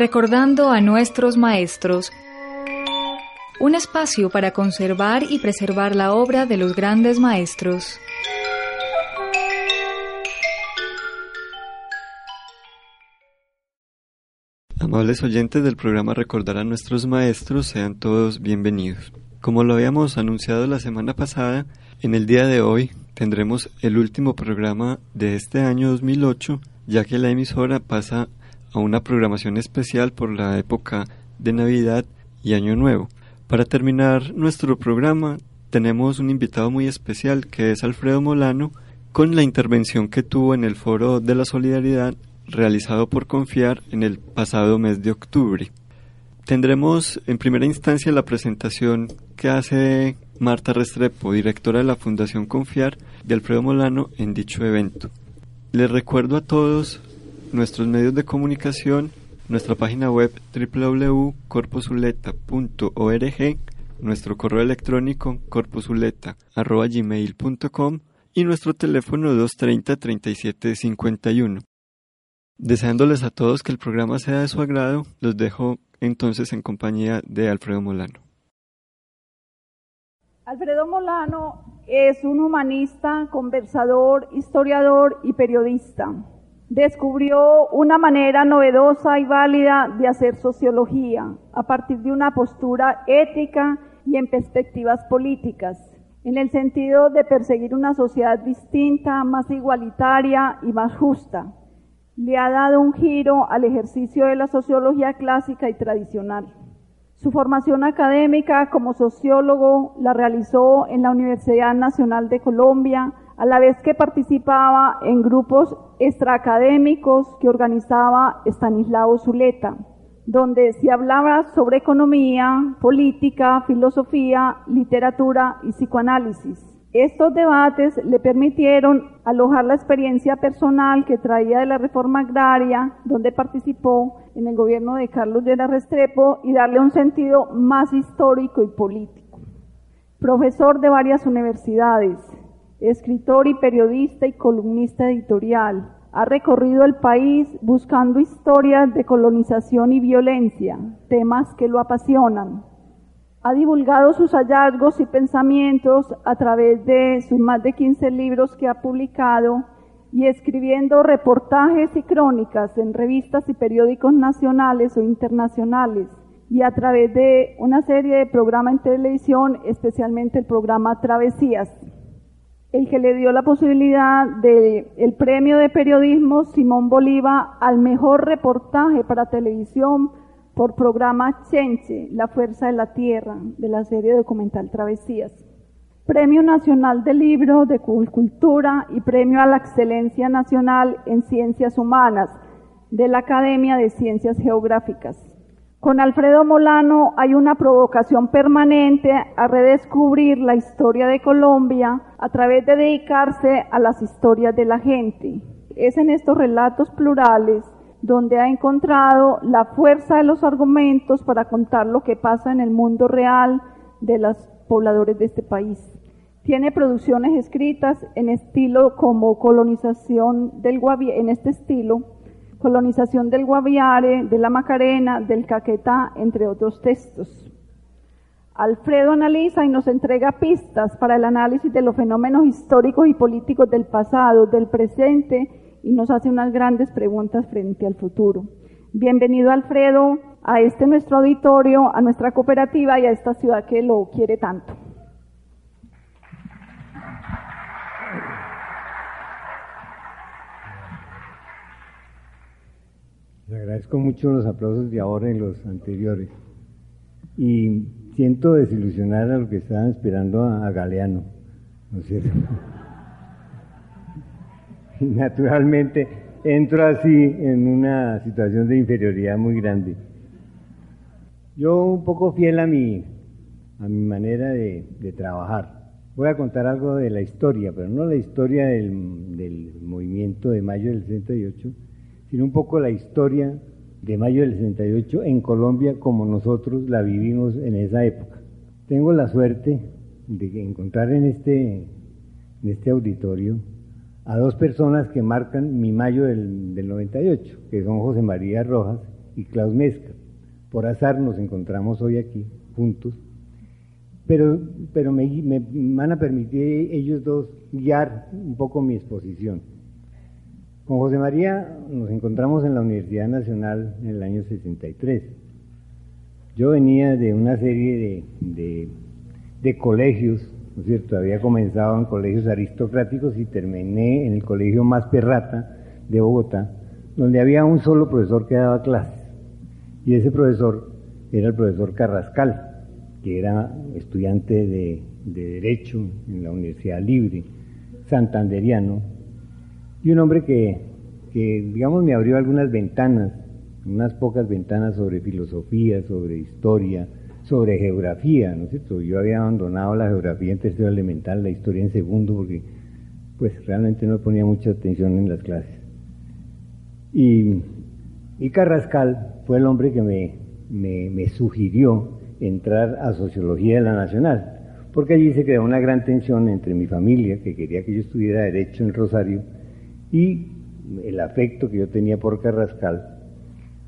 Recordando a nuestros maestros. Un espacio para conservar y preservar la obra de los grandes maestros. Amables oyentes del programa Recordar a nuestros maestros, sean todos bienvenidos. Como lo habíamos anunciado la semana pasada, en el día de hoy tendremos el último programa de este año 2008, ya que la emisora pasa a una programación especial por la época de Navidad y Año Nuevo. Para terminar nuestro programa, tenemos un invitado muy especial que es Alfredo Molano, con la intervención que tuvo en el Foro de la Solidaridad realizado por Confiar en el pasado mes de octubre. Tendremos en primera instancia la presentación que hace Marta Restrepo, directora de la Fundación Confiar, de Alfredo Molano en dicho evento. Les recuerdo a todos nuestros medios de comunicación, nuestra página web www.corposuleta.org, nuestro correo electrónico corposuleta.gmail.com y nuestro teléfono 230 3751. Deseándoles a todos que el programa sea de su agrado, los dejo entonces en compañía de Alfredo Molano. Alfredo Molano es un humanista, conversador, historiador y periodista. Descubrió una manera novedosa y válida de hacer sociología a partir de una postura ética y en perspectivas políticas, en el sentido de perseguir una sociedad distinta, más igualitaria y más justa le ha dado un giro al ejercicio de la sociología clásica y tradicional. Su formación académica como sociólogo la realizó en la Universidad Nacional de Colombia, a la vez que participaba en grupos extraacadémicos que organizaba Stanislao Zuleta, donde se hablaba sobre economía, política, filosofía, literatura y psicoanálisis. Estos debates le permitieron alojar la experiencia personal que traía de la reforma agraria, donde participó en el gobierno de Carlos Llera Restrepo, y darle un sentido más histórico y político. Profesor de varias universidades, escritor y periodista y columnista editorial, ha recorrido el país buscando historias de colonización y violencia, temas que lo apasionan. Ha divulgado sus hallazgos y pensamientos a través de sus más de 15 libros que ha publicado y escribiendo reportajes y crónicas en revistas y periódicos nacionales o internacionales. Y a través de una serie de programas en televisión, especialmente el programa Travesías, el que le dio la posibilidad del premio de periodismo Simón Bolívar al mejor reportaje para televisión por programa Chenche, La Fuerza de la Tierra, de la serie documental Travesías. Premio Nacional del Libro de Cultura y Premio a la Excelencia Nacional en Ciencias Humanas de la Academia de Ciencias Geográficas. Con Alfredo Molano hay una provocación permanente a redescubrir la historia de Colombia a través de dedicarse a las historias de la gente. Es en estos relatos plurales donde ha encontrado la fuerza de los argumentos para contar lo que pasa en el mundo real de los pobladores de este país. Tiene producciones escritas en estilo como colonización del Guaviare, en este estilo, colonización del Guaviare, de la Macarena, del Caquetá, entre otros textos. Alfredo analiza y nos entrega pistas para el análisis de los fenómenos históricos y políticos del pasado, del presente y nos hace unas grandes preguntas frente al futuro. Bienvenido Alfredo a este nuestro auditorio, a nuestra cooperativa y a esta ciudad que lo quiere tanto. Le agradezco mucho los aplausos de ahora y los anteriores. Y siento desilusionar a los que estaban esperando a, Galeano, ¿no es cierto? naturalmente entro así en una situación de inferioridad muy grande. Yo un poco fiel a mi, a mi manera de, trabajar. Voy a contar algo de la historia, pero no la historia del, del movimiento de mayo del 68, sino un poco la historia de mayo del 68 en Colombia como nosotros la vivimos en esa época. Tengo la suerte de encontrar en este, en este auditorio a dos personas que marcan mi mayo del, 98, que son José María Rojas y Klaus Meska. Por azar nos encontramos hoy aquí, juntos, pero, pero me van a permitir ellos dos guiar un poco mi exposición. Con José María nos encontramos en la Universidad Nacional en el año 63. Yo venía de una serie de, de, colegios, ¿no es cierto? Había comenzado en colegios aristocráticos y terminé en el colegio más perrata de Bogotá, donde había un solo profesor que daba clases. Y ese profesor era el profesor Carrascal, que era estudiante de, de Derecho en la Universidad Libre, santanderiano, y un hombre que, digamos, me abrió algunas ventanas, unas pocas ventanas sobre filosofía, sobre historia, sobre geografía, ¿no es cierto? Yo había abandonado la geografía en tercero elemental, la historia en segundo, porque pues realmente no ponía mucha atención en las clases. Y, Carrascal fue el hombre que me, me, me sugirió entrar a Sociología de la Nacional porque allí se creó una gran tensión entre mi familia, que quería que yo estudiara Derecho en Rosario, y el afecto que yo tenía por Carrascal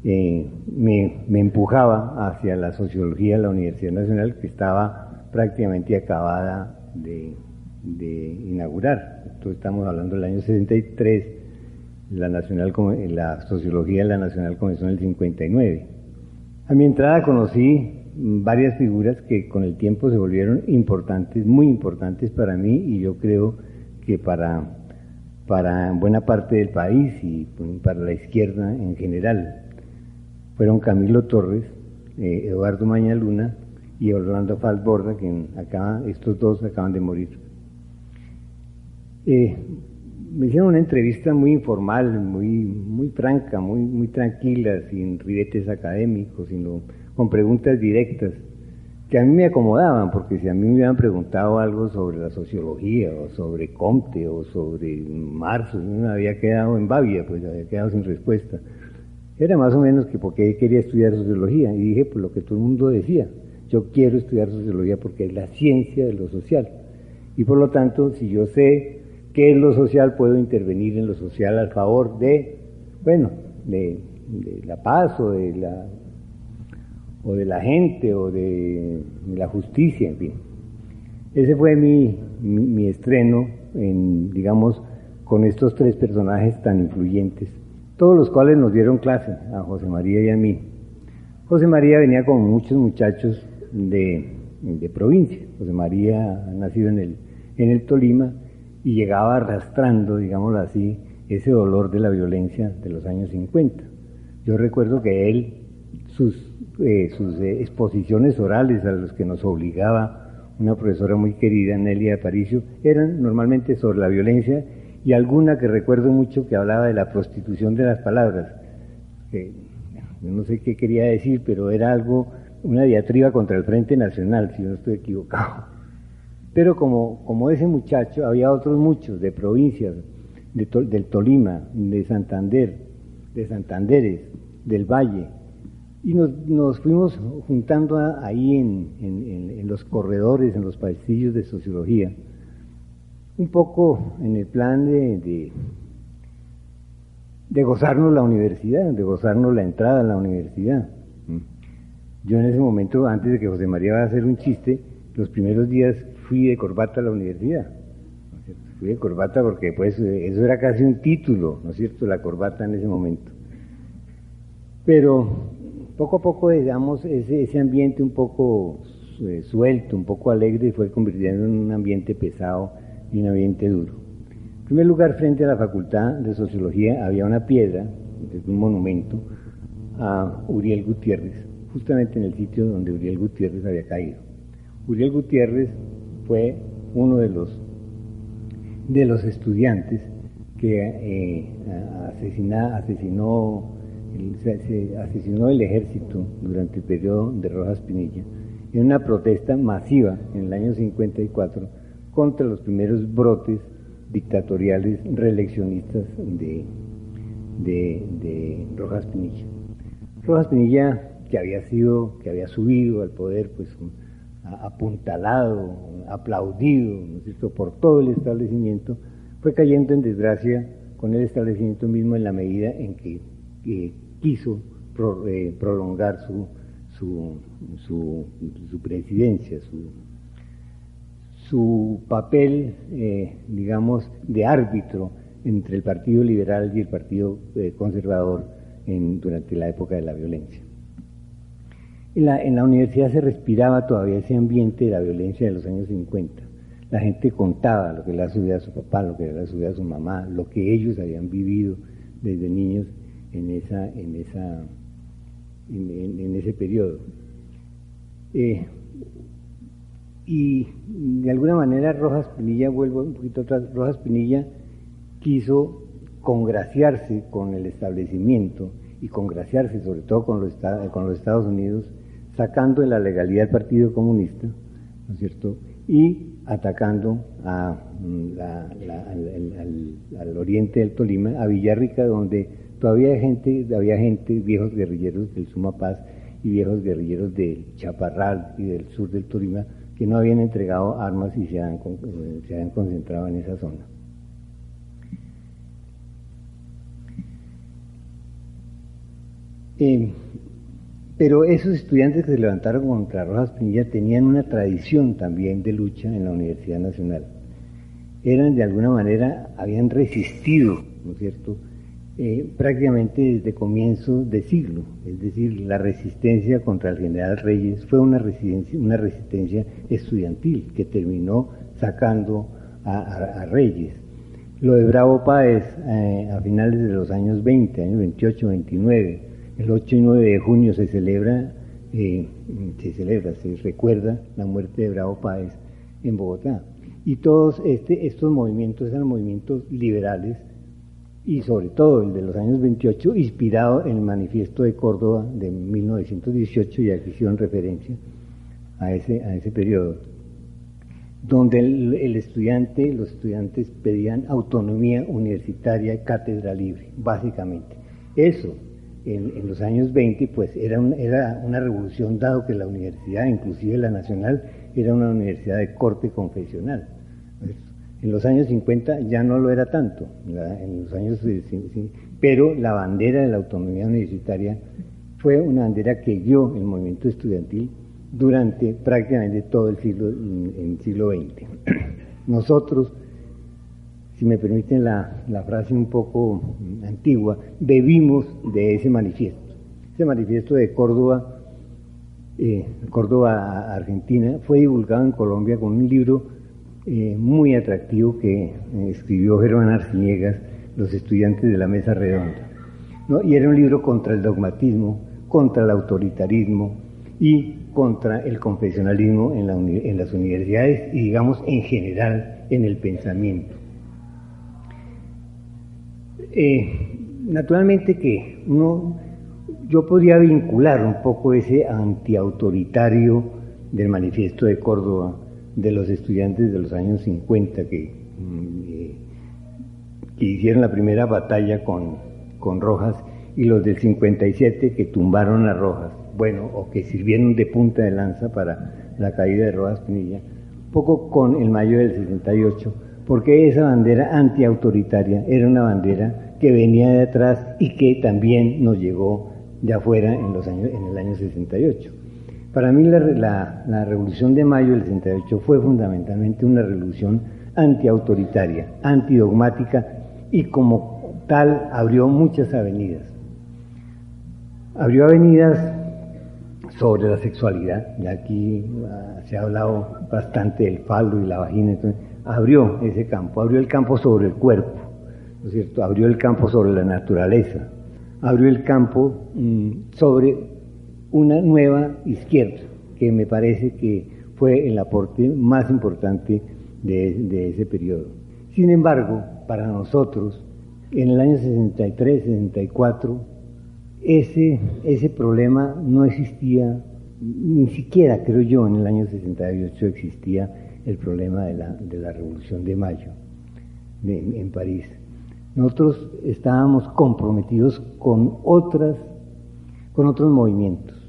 eh, me, empujaba hacia la sociología de la Universidad Nacional, que estaba prácticamente acabada de, inaugurar. Entonces estamos hablando del año 63, la, nacional, la sociología de la Nacional comenzó en el 59. A mi entrada conocí varias figuras que con el tiempo se volvieron importantes, muy importantes para mí y yo creo que para, para buena parte del país y para la izquierda en general. Fueron Camilo Torres, eh, Eduardo Mañaluna y Orlando Falborda, que acá, estos dos acaban de morir. Eh, me hicieron una entrevista muy informal, muy, muy franca, muy, muy tranquila, sin ribetes académicos, sino con preguntas directas que a mí me acomodaban, porque si a mí me hubieran preguntado algo sobre la sociología o sobre Comte o sobre Marx, me había quedado en Bavia, pues había quedado sin respuesta. Era más o menos que porque quería estudiar sociología y dije pues lo que todo el mundo decía, yo quiero estudiar sociología porque es la ciencia de lo social y por lo tanto si yo sé qué es lo social puedo intervenir en lo social al favor de, bueno, de la paz o de la o de la gente o de, la justicia, en fin. Ese fue mi, mi, estreno, en, digamos, con estos tres personajes tan influyentes, todos los cuales nos dieron clase, a José María y a mí. José María venía con muchos muchachos de, de provincia. José María ha nacido en el, en el Tolima y llegaba arrastrando, digámoslo así, ese dolor de la violencia de los años 50. Yo recuerdo que él, sus eh, sus eh, exposiciones orales a los que nos obligaba una profesora muy querida, Nelia Aparicio, eran normalmente sobre la violencia y alguna que recuerdo mucho que hablaba de la prostitución de las palabras. yo no sé qué quería decir, pero era algo, una diatriba contra el Frente Nacional, si no estoy equivocado. Pero como, como ese muchacho, había otros muchos de provincias, del Tolima, de Santander, de Santanderes, del Valle, y nos, fuimos juntando ahí en, los corredores, en los pasillos de sociología, un poco en el plan de, de, gozarnos la universidad, de gozarnos la entrada a la universidad. Yo en ese momento, antes de que José María vaya a hacer un chiste, los primeros días fui de corbata a la universidad. Fui de corbata porque pues eso era casi un título, ¿no es cierto?, la corbata en ese momento. Pero poco a poco, digamos, ese, ambiente un poco eh, suelto, un poco alegre, fue convirtiendo en un ambiente pesado y un ambiente duro. En primer lugar, frente a la Facultad de Sociología había una piedra, un monumento, a Uriel Gutiérrez, justamente en el sitio donde Uriel Gutiérrez había caído. Uriel Gutiérrez fue uno de los, de los estudiantes que eh, asesinó se, asesinó el ejército durante el periodo de Rojas Pinilla en una protesta masiva en el año 54 contra los primeros brotes dictatoriales reeleccionistas de, de, Rojas Pinilla. Rojas Pinilla, que había sido, que había subido al poder, pues apuntalado, aplaudido, por todo el establecimiento, fue cayendo en desgracia con el establecimiento mismo en la medida en que quiso eh, prolongar su, su, su, presidencia, su, su papel, eh, digamos, de árbitro entre el Partido Liberal y el Partido eh, Conservador en, durante la época de la violencia. En la, en la universidad se respiraba todavía ese ambiente de la violencia de los años 50. La gente contaba lo que le había a su papá, lo que le había a su mamá, lo que ellos habían vivido desde niños en, esa, en, esa, en, ese periodo. Eh, y de alguna manera Rojas Pinilla, vuelvo un poquito atrás, Rojas Pinilla quiso congraciarse con el establecimiento y congraciarse sobre todo con los, con los Estados Unidos, sacando en la legalidad del Partido Comunista, ¿no es cierto? Y atacando a, mm, al, oriente del Tolima, a Villarrica, donde todavía hay gente, había gente, viejos guerrilleros del Sumapaz y viejos guerrilleros del Chaparral y del sur del Tolima, que no habían entregado armas y se habían, eh, concentrado en esa zona. Eh, pero esos estudiantes que se levantaron contra Rojas Pinilla tenían una tradición también de lucha en la Universidad Nacional. Eran de alguna manera, habían resistido, ¿no es cierto?, eh, prácticamente desde comienzo de siglo. Es decir, la resistencia contra el general Reyes fue una resistencia, una resistencia estudiantil que terminó sacando a, Reyes. Lo de Bravo Páez eh, a finales de los años 20, años 28, 29, el 8 y 9 de junio se celebra, eh, se celebra, se recuerda la muerte de Bravo Páez en Bogotá. Y todos este, estos movimientos eran movimientos liberales y sobre todo el de los años 28, inspirado en el manifiesto de Córdoba de 1918, y aquí hicieron referencia a ese, a ese periodo, donde el, estudiante, los estudiantes pedían autonomía universitaria cátedra libre, básicamente. Eso en, los años 20, pues era, era una revolución, dado que la universidad, inclusive la nacional, era una universidad de corte confesional. En los años 50 ya no lo era tanto, en los años, pero la bandera de la autonomía universitaria fue una bandera que guió el movimiento estudiantil durante prácticamente todo el siglo, el siglo XX. Nosotros si me permiten la, frase un poco antigua, bebimos de ese manifiesto. Ese manifiesto de Córdoba, eh, Córdoba, Argentina, fue divulgado en Colombia con un libro eh, muy atractivo que eh, escribió Germán Arciniegas, los estudiantes de la Mesa Redonda. Y era un libro contra el dogmatismo, contra el autoritarismo y contra el confesionalismo en, en las universidades y digamos en general en el pensamiento. Eh, naturalmente que uno, yo podría vincular un poco ese antiautoritario del manifiesto de Córdoba de los estudiantes de los años 50 que, mm, eh, que hicieron la primera batalla con, con Rojas y los del 57 que tumbaron a Rojas, bueno, o que sirvieron de punta de lanza para la caída de Rojas Pinilla, poco con el mayo del 68 porque esa bandera antiautoritaria era una bandera que venía de atrás y que también nos llegó de afuera en, los años, en el año 68. Para mí la, Revolución de Mayo del 68 fue fundamentalmente una revolución antiautoritaria, antidogmática y como tal abrió muchas avenidas. Abrió avenidas sobre la sexualidad, y aquí ah, se ha hablado bastante del faldo y la vagina, abrió ese campo, abrió el campo sobre el cuerpo, ¿no es cierto? Abrió el campo sobre la naturaleza, abrió el campo mm, sobre una nueva izquierda, que me parece que fue el aporte más importante de, ese periodo. Sin embargo, para nosotros, en el año 63, 64, ese, ese problema no existía, ni siquiera creo yo en el año 68 existía el problema de la, de la Revolución de Mayo en París. Nosotros estábamos comprometidos con otras, con otros movimientos,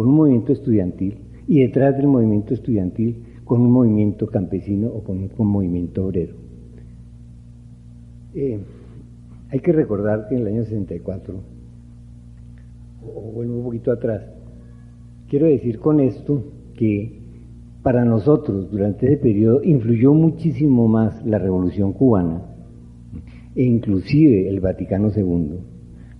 con un movimiento estudiantil y detrás del movimiento estudiantil con un movimiento campesino o con un, movimiento obrero. Eh, hay que recordar que en el año 64 o vuelvo un poquito atrás. Quiero decir con esto que para nosotros durante ese periodo influyó muchísimo más la revolución cubana e inclusive el Vaticano II,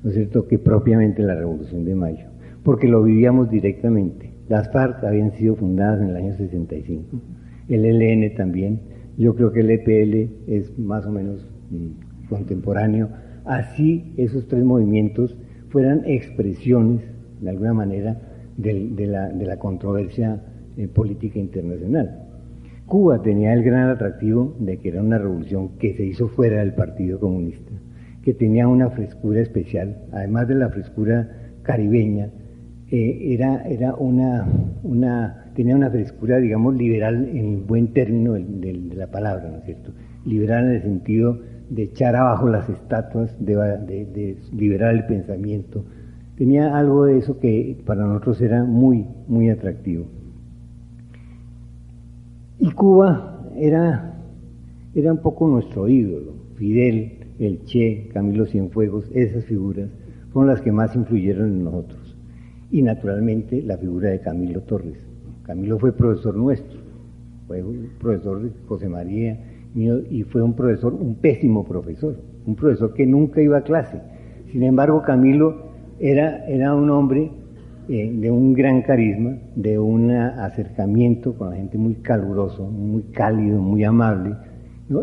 ¿no es cierto?, que propiamente la revolución de mayo, porque lo vivíamos directamente. Las FARC habían sido fundadas en el año 65, el ELN también, yo creo que el EPL es más o menos mm, contemporáneo, así esos tres movimientos fueran expresiones, de alguna manera, de, la, controversia eh, política internacional. Cuba tenía el gran atractivo de que era una revolución que se hizo fuera del Partido Comunista, que tenía una frescura especial, además de la frescura caribeña, eh, era, era una, una, tenía una frescura, digamos, liberal en el buen término de, la palabra, ¿no es cierto? Liberal en el sentido de echar abajo las estatuas, de, de, liberar el pensamiento. Tenía algo de eso que para nosotros era muy, muy atractivo. Y Cuba era, era un poco nuestro ídolo. Fidel, el Che, Camilo Cienfuegos, esas figuras fueron las que más influyeron en nosotros. Y naturalmente la figura de Camilo Torres. Camilo fue profesor nuestro, fue profesor de José María y fue un profesor, un pésimo profesor, un profesor que nunca iba a clase. Sin embargo, Camilo era, era un hombre eh, de un gran carisma, de un acercamiento con la gente muy caluroso, muy cálido, muy amable,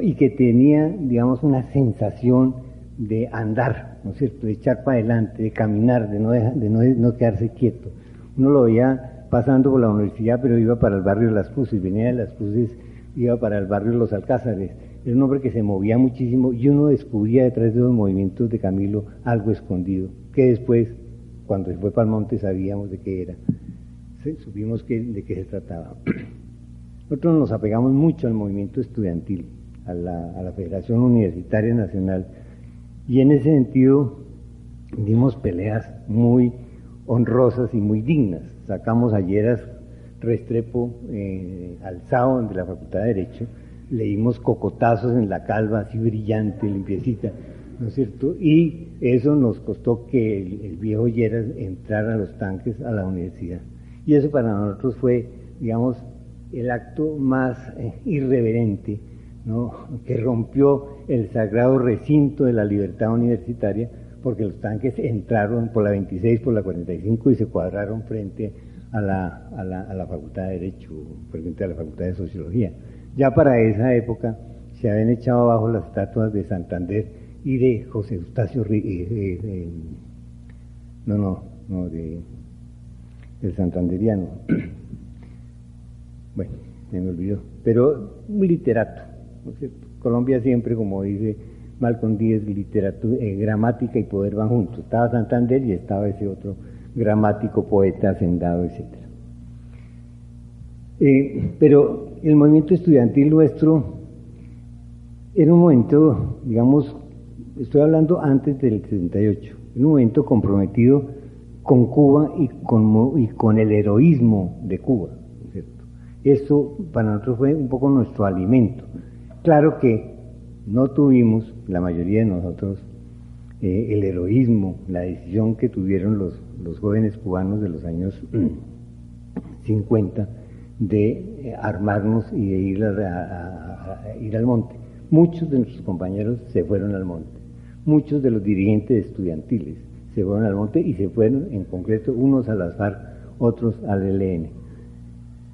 y que tenía, digamos, una sensación de andar, ¿no es cierto?, de echar para adelante, de caminar, de no, de no, no quedarse quieto. Uno lo veía pasando por la universidad, pero iba para el barrio de Las Cruces, venía de Las Cruces iba para el barrio de Los Alcázares. Era un hombre que se movía muchísimo y uno descubría detrás de los movimientos de Camilo algo escondido, que después, cuando se fue para el monte, sabíamos de qué era. Supimos que, de qué se trataba. Nosotros nos apegamos mucho al movimiento estudiantil, a la, a la Federación Universitaria Nacional, y en ese sentido dimos peleas muy honrosas y muy dignas. Sacamos ayeras Restrepo eh, alzado de la Facultad de Derecho, leímos cocotazos en la calva, así brillante, limpiecita, ¿no es cierto? Y eso nos costó que el, viejo Lleras entrara a los tanques a la universidad. Y eso para nosotros fue, digamos, el acto más eh, irreverente, ¿no? que rompió el sagrado recinto de la libertad universitaria, porque los tanques entraron por la 26, por la 45 y se cuadraron frente a la, a la, Facultad de Derecho, frente a la Facultad de Sociología. Ya para esa época se habían echado abajo las estatuas de Santander y de José Eustacio, eh, eh, no, no, no, de, del santanderiano. bueno, se me olvidó, pero un literato, Colombia siempre, como dice Malcolm Díez, literatura, eh, gramática y poder van juntos. Estaba Santander y estaba ese otro gramático, poeta, hacendado, etc. Eh, pero el movimiento estudiantil nuestro era un momento, digamos, estoy hablando antes del 78, en un momento comprometido con Cuba y con, el heroísmo de Cuba. Eso para nosotros fue un poco nuestro alimento. Claro que no tuvimos, la mayoría de nosotros, eh, el heroísmo, la decisión que tuvieron los, jóvenes cubanos de los años 50 de eh, armarnos y de ir, a, ir al monte. Muchos de nuestros compañeros se fueron al monte, muchos de los dirigentes estudiantiles se fueron al monte y se fueron en concreto unos a las FARC, otros al ELN.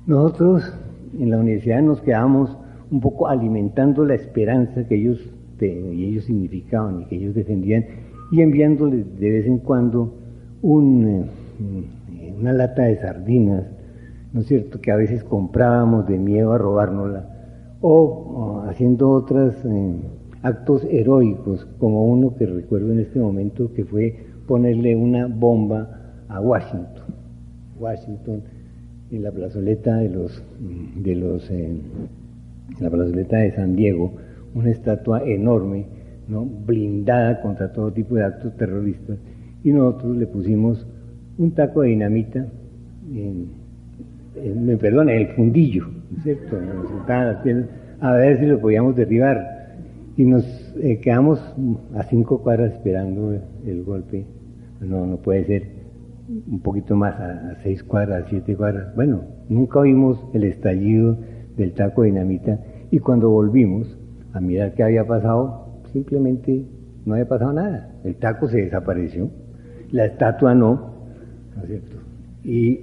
Nosotros en la universidad nos quedamos un poco alimentando la esperanza que ellos y ellos significaban y que ellos defendían, y enviándoles de vez en cuando eh, una lata de sardinas, ¿no es cierto?, que a veces comprábamos de miedo a robárnosla, o, haciendo otros eh, actos heroicos, como uno que recuerdo en este momento, que fue ponerle una bomba a Washington. Washington, en la plazoleta de los, de los eh, en la plazoleta de San Diego, una estatua enorme, ¿no? blindada contra todo tipo de actos terroristas, y nosotros le pusimos un taco de dinamita, me perdona, en el fundillo, ¿cierto? a ver si lo podíamos derribar. Y nos eh, quedamos a cinco cuadras esperando el golpe. No, no puede ser. un poquito más, a, seis cuadras, a siete cuadras. Bueno, nunca oímos el estallido del taco de dinamita y cuando volvimos a mirar qué había pasado, simplemente no había pasado nada. El taco se desapareció, la estatua no, ¿no es cierto? Y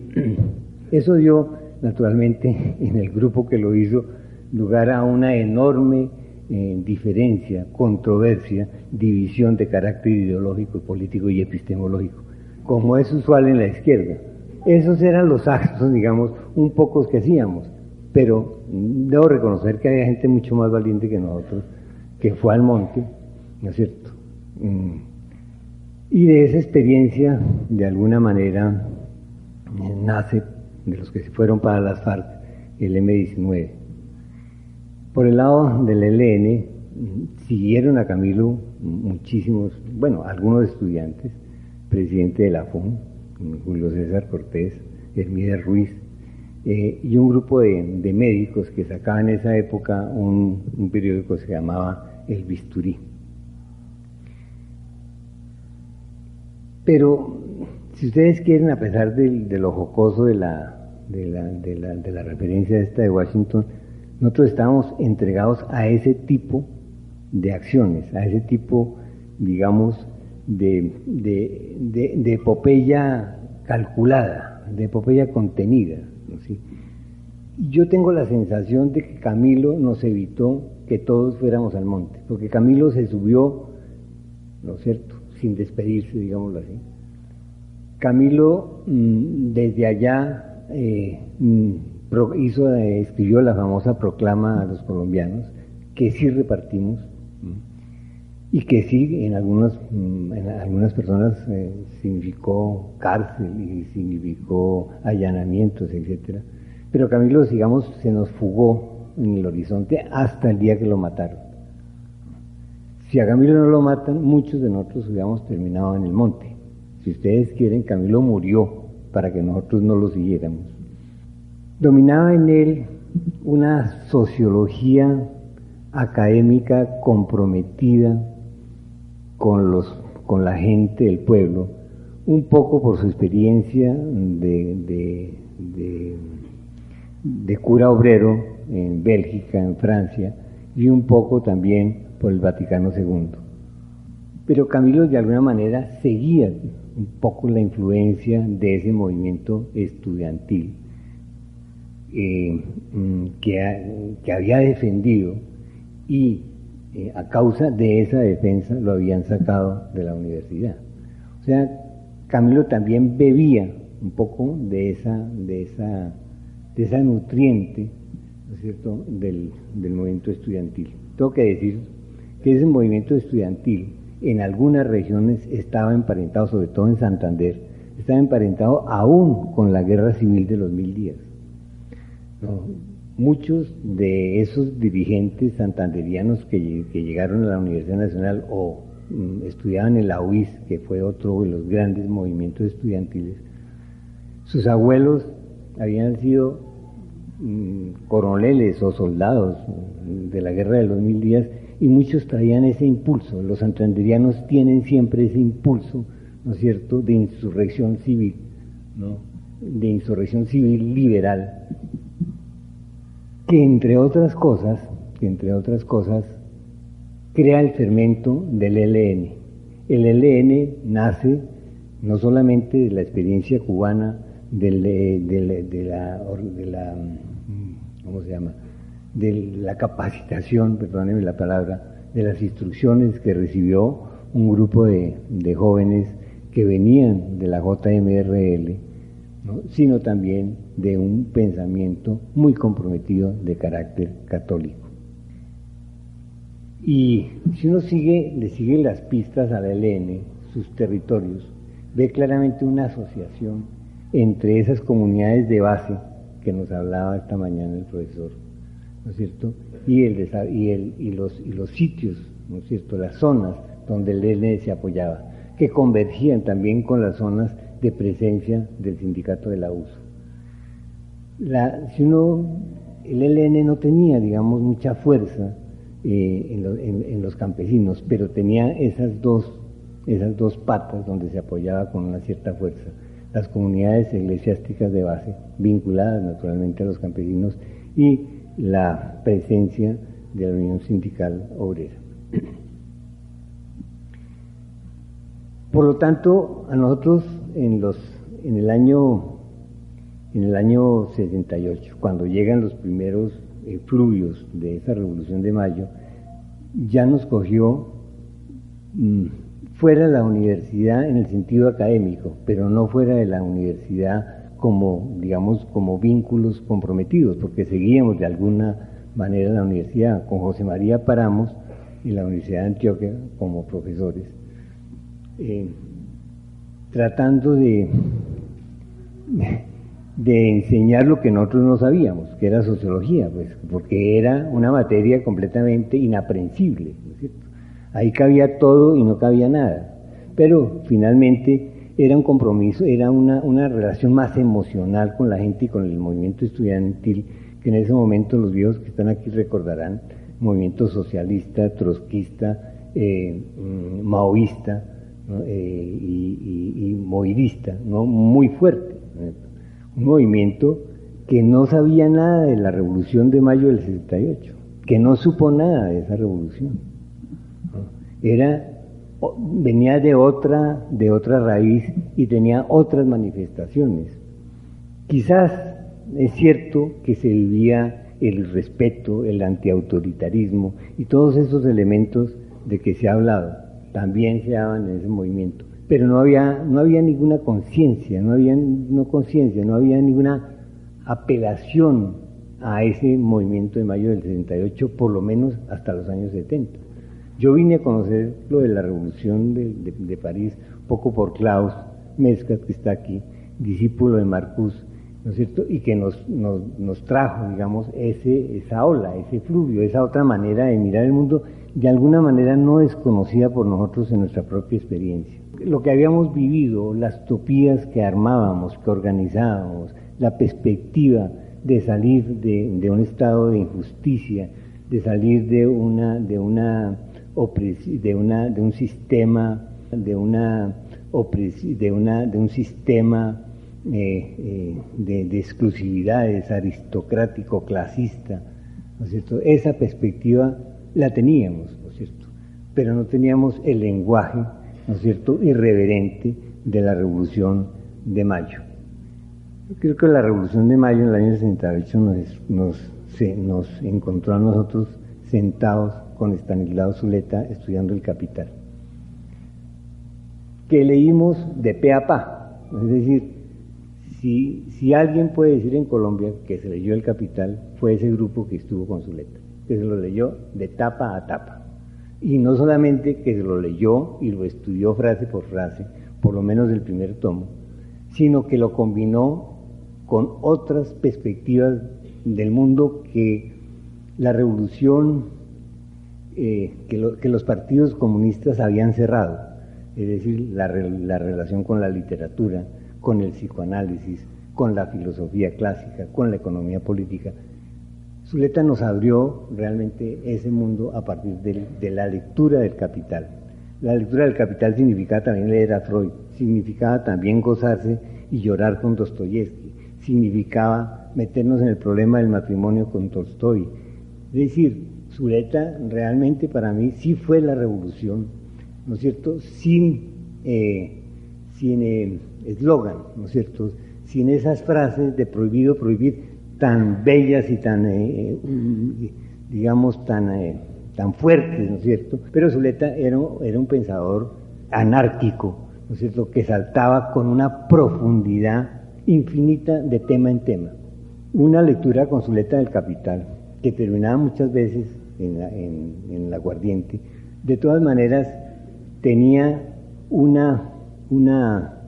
eso dio, naturalmente, en el grupo que lo hizo, lugar a una enorme eh, diferencia, controversia, división de carácter ideológico, político y epistemológico, como es usual en la izquierda. Esos eran los actos, digamos, un pocos que hacíamos, pero debo reconocer que había gente mucho más valiente que nosotros, que fue al monte, ¿no es cierto? Mm. Y de esa experiencia, de alguna manera, nace, de los que se fueron para las FARC, el M-19. Por el lado del ELN, siguieron a Camilo muchísimos, bueno, algunos estudiantes, presidente de la FUN, Julio César Cortés, Hermida Ruiz, eh, y un grupo de, médicos que sacaban en esa época un, periódico que se llamaba El Bisturí. Pero si ustedes quieren, a pesar de, lo jocoso de la, de la, de, la, de la referencia esta de Washington, nosotros estábamos entregados a ese tipo de acciones, a ese tipo, digamos, de, de, epopeya calculada, de epopeya contenida. Yo tengo la sensación de que Camilo nos evitó que todos fuéramos al monte, porque Camilo se subió, ¿no es cierto?, sin despedirse, digámoslo así. Camilo mm, desde allá eh, mm, hizo, eh, escribió la famosa proclama a los colombianos, que sí repartimos y que sí en algunas, mm, en algunas personas eh, significó cárcel y significó allanamientos, etcétera. Pero Camilo, digamos, se nos fugó en el horizonte hasta el día que lo mataron. Si a Camilo no lo matan, muchos de nosotros hubiéramos terminado en el monte. Si ustedes quieren, Camilo murió para que nosotros no lo siguiéramos dominaba en él una sociología académica comprometida con, los, con la gente del pueblo, un poco por su experiencia de, de, cura obrero en Bélgica, en Francia, y un poco también por el Vaticano II. Pero Camilo de alguna manera seguía un poco la influencia de ese movimiento estudiantil eh, mm, que, había defendido y eh, a causa de esa defensa lo habían sacado de la universidad. O sea, Camilo también bebía un poco de esa, de esa, de esa nutriente, ¿no es cierto?, del, del movimiento estudiantil. Tengo que decir que ese movimiento estudiantil en algunas regiones estaba emparentado, sobre todo en Santander, estaba emparentado aún con la guerra civil de los mil días. Muchos de esos dirigentes santanderianos que, llegaron a la Universidad Nacional o mm, estudiaban en la UIS, que fue otro de los grandes movimientos estudiantiles, sus abuelos habían sido mm, coroneles o soldados de la guerra de los mil días y muchos traían ese impulso. Los santanderianos tienen siempre ese impulso, ¿no es cierto?, de insurrección civil, ¿no? de insurrección civil liberal que entre otras cosas, que entre otras cosas, crea el fermento del ELN. El ELN nace no solamente de la experiencia cubana, de, la, de la, ¿cómo se llama? de la capacitación, perdónenme la palabra, de las instrucciones que recibió un grupo de, de jóvenes que venían de la JMRL, sino también de un pensamiento muy comprometido de carácter católico. Y si uno sigue, le sigue las pistas a la LN, sus territorios, ve claramente una asociación entre esas comunidades de base que nos hablaba esta mañana el profesor, ¿no es cierto? Y, el, y, el, y, los, y los sitios, ¿no es cierto? Las zonas donde el LN se apoyaba, que convergían también con las zonas de presencia del sindicato de la USO. La, si uno, el ELN no tenía, digamos, mucha fuerza eh, en, los campesinos, pero tenía esas dos, esas dos patas donde se apoyaba con una cierta fuerza. las comunidades eclesiásticas de base, vinculadas naturalmente a los campesinos, y la presencia de la Unión Sindical Obrera. Por lo tanto, a nosotros en, los, en, el, año, en el año 68, cuando llegan los primeros eh, de esa Revolución de Mayo, ya nos cogió mm, fuera de la universidad en el sentido académico, pero no fuera de la universidad como, digamos, como vínculos comprometidos, porque seguíamos de alguna manera la universidad. Con José María Paramos en la Universidad de Antioquia como profesores, eh, tratando de, de enseñar lo que nosotros no sabíamos, que era sociología, pues, porque era una materia completamente inaprensible, Ahí cabía todo y no cabía nada. Pero finalmente era un compromiso, era una, una relación más emocional con la gente y con el movimiento estudiantil, que en ese momento los viejos que están aquí recordarán, movimiento socialista, trotskista, eh, mm, eh, y, moirista, ¿no? muy fuerte. Un movimiento que no sabía nada de la revolución de mayo del 68, que no supo nada de esa revolución. Era, venía de otra, de otra raíz y tenía otras manifestaciones. Quizás es cierto que se vivía el respeto, el antiautoritarismo y todos esos elementos de que se ha hablado, también se daban en ese movimiento. Pero no había, no había ninguna conciencia, no había no conciencia, no había ninguna apelación a ese movimiento de mayo del 68, por lo menos hasta los años 70. Yo vine a conocer lo de la revolución de, París poco por Klaus Mescas, que está aquí, discípulo de Marcus ¿no es cierto? Y que nos, nos, trajo, digamos, ese, esa ola, ese fluvio, esa otra manera de mirar el mundo, de alguna manera no desconocida por nosotros en nuestra propia experiencia. Lo que habíamos vivido, las topías que armábamos, que organizábamos, la perspectiva de salir de, un estado de injusticia, de salir de una, de una, de una, de un sistema, de una, de una, de un sistema eh, eh, de, exclusividades, aristocrático, clasista, ¿no es cierto? Esa perspectiva la teníamos, ¿no es cierto? Pero no teníamos el lenguaje, ¿no es cierto?, irreverente de la Revolución de Mayo. Yo creo que la Revolución de Mayo en el año 68 nos, nos, nos encontró a nosotros sentados con Estanislao Zuleta estudiando el Capital, que leímos de pe a pa, es decir, si, si alguien puede decir en Colombia que se leyó El Capital, fue ese grupo que estuvo con su letra, que se lo leyó de tapa a tapa. Y no solamente que se lo leyó y lo estudió frase por frase, por lo menos del primer tomo, sino que lo combinó con otras perspectivas del mundo que la revolución, eh, que, los partidos comunistas habían cerrado, es decir, la relación con la literatura, con el psicoanálisis, con la filosofía clásica, con la economía política. Zuleta nos abrió realmente ese mundo a partir de, la lectura del capital. La lectura del capital significaba también leer a Freud, significaba también gozarse y llorar con Dostoyevsky, significaba meternos en el problema del matrimonio con Tolstoy. Es decir, Zuleta realmente para mí sí fue la revolución, ¿no es cierto? Sin, eh, sin eh, eslogan, ¿no es cierto? Sin esas frases de prohibido prohibir tan bellas y tan, eh, eh, digamos, tan, eh, tan fuertes, ¿no es cierto? Pero Zuleta era, era un pensador anárquico, ¿no es cierto?, que saltaba con una profundidad infinita de tema en tema. Una lectura con Zuleta del Capital, que terminaba muchas veces en la, en, la aguardiente, de todas maneras tenía una, una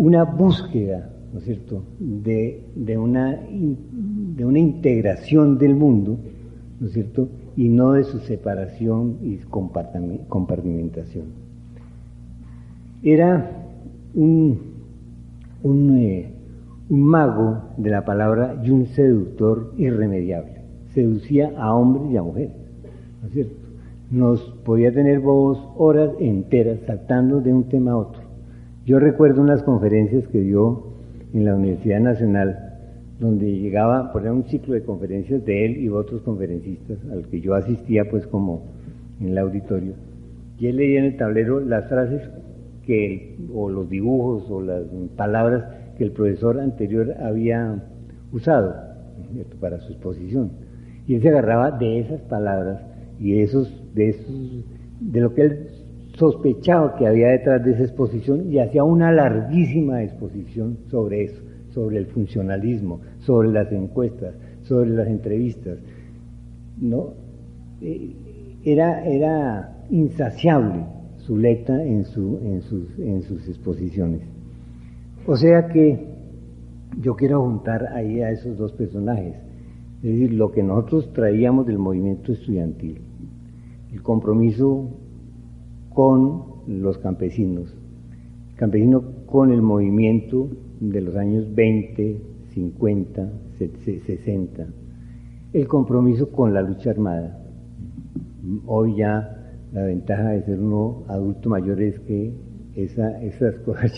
una búsqueda, ¿no es cierto?, de, una, de una integración del mundo, ¿no es cierto?, y no de su separación y compartimentación. Era un, un, eh, un mago de la palabra y un seductor irremediable. Seducía a hombres y a mujeres, ¿no es cierto? Nos podía tener vos horas enteras saltando de un tema a otro Yo recuerdo unas conferencias que dio en la Universidad Nacional, donde llegaba, por un ciclo de conferencias de él y otros conferencistas, al que yo asistía pues como en el auditorio, y él leía en el tablero las frases que, o los dibujos o las palabras que el profesor anterior había usado para su exposición. Y él se agarraba de esas palabras y esos, de esos, de lo que él sospechaba que había detrás de esa exposición y hacía una larguísima exposición sobre eso, sobre el funcionalismo, sobre las encuestas, sobre las entrevistas. ¿no? Eh, era, era insaciable Zuleta en, su, en, sus, en sus exposiciones. O sea que yo quiero juntar ahí a esos dos personajes, es decir, lo que nosotros traíamos del movimiento estudiantil, el compromiso con los campesinos, campesino con el movimiento de los años 20, 50, 60, el compromiso con la lucha armada. Hoy ya la ventaja de ser uno adulto mayor es que esa, esas cosas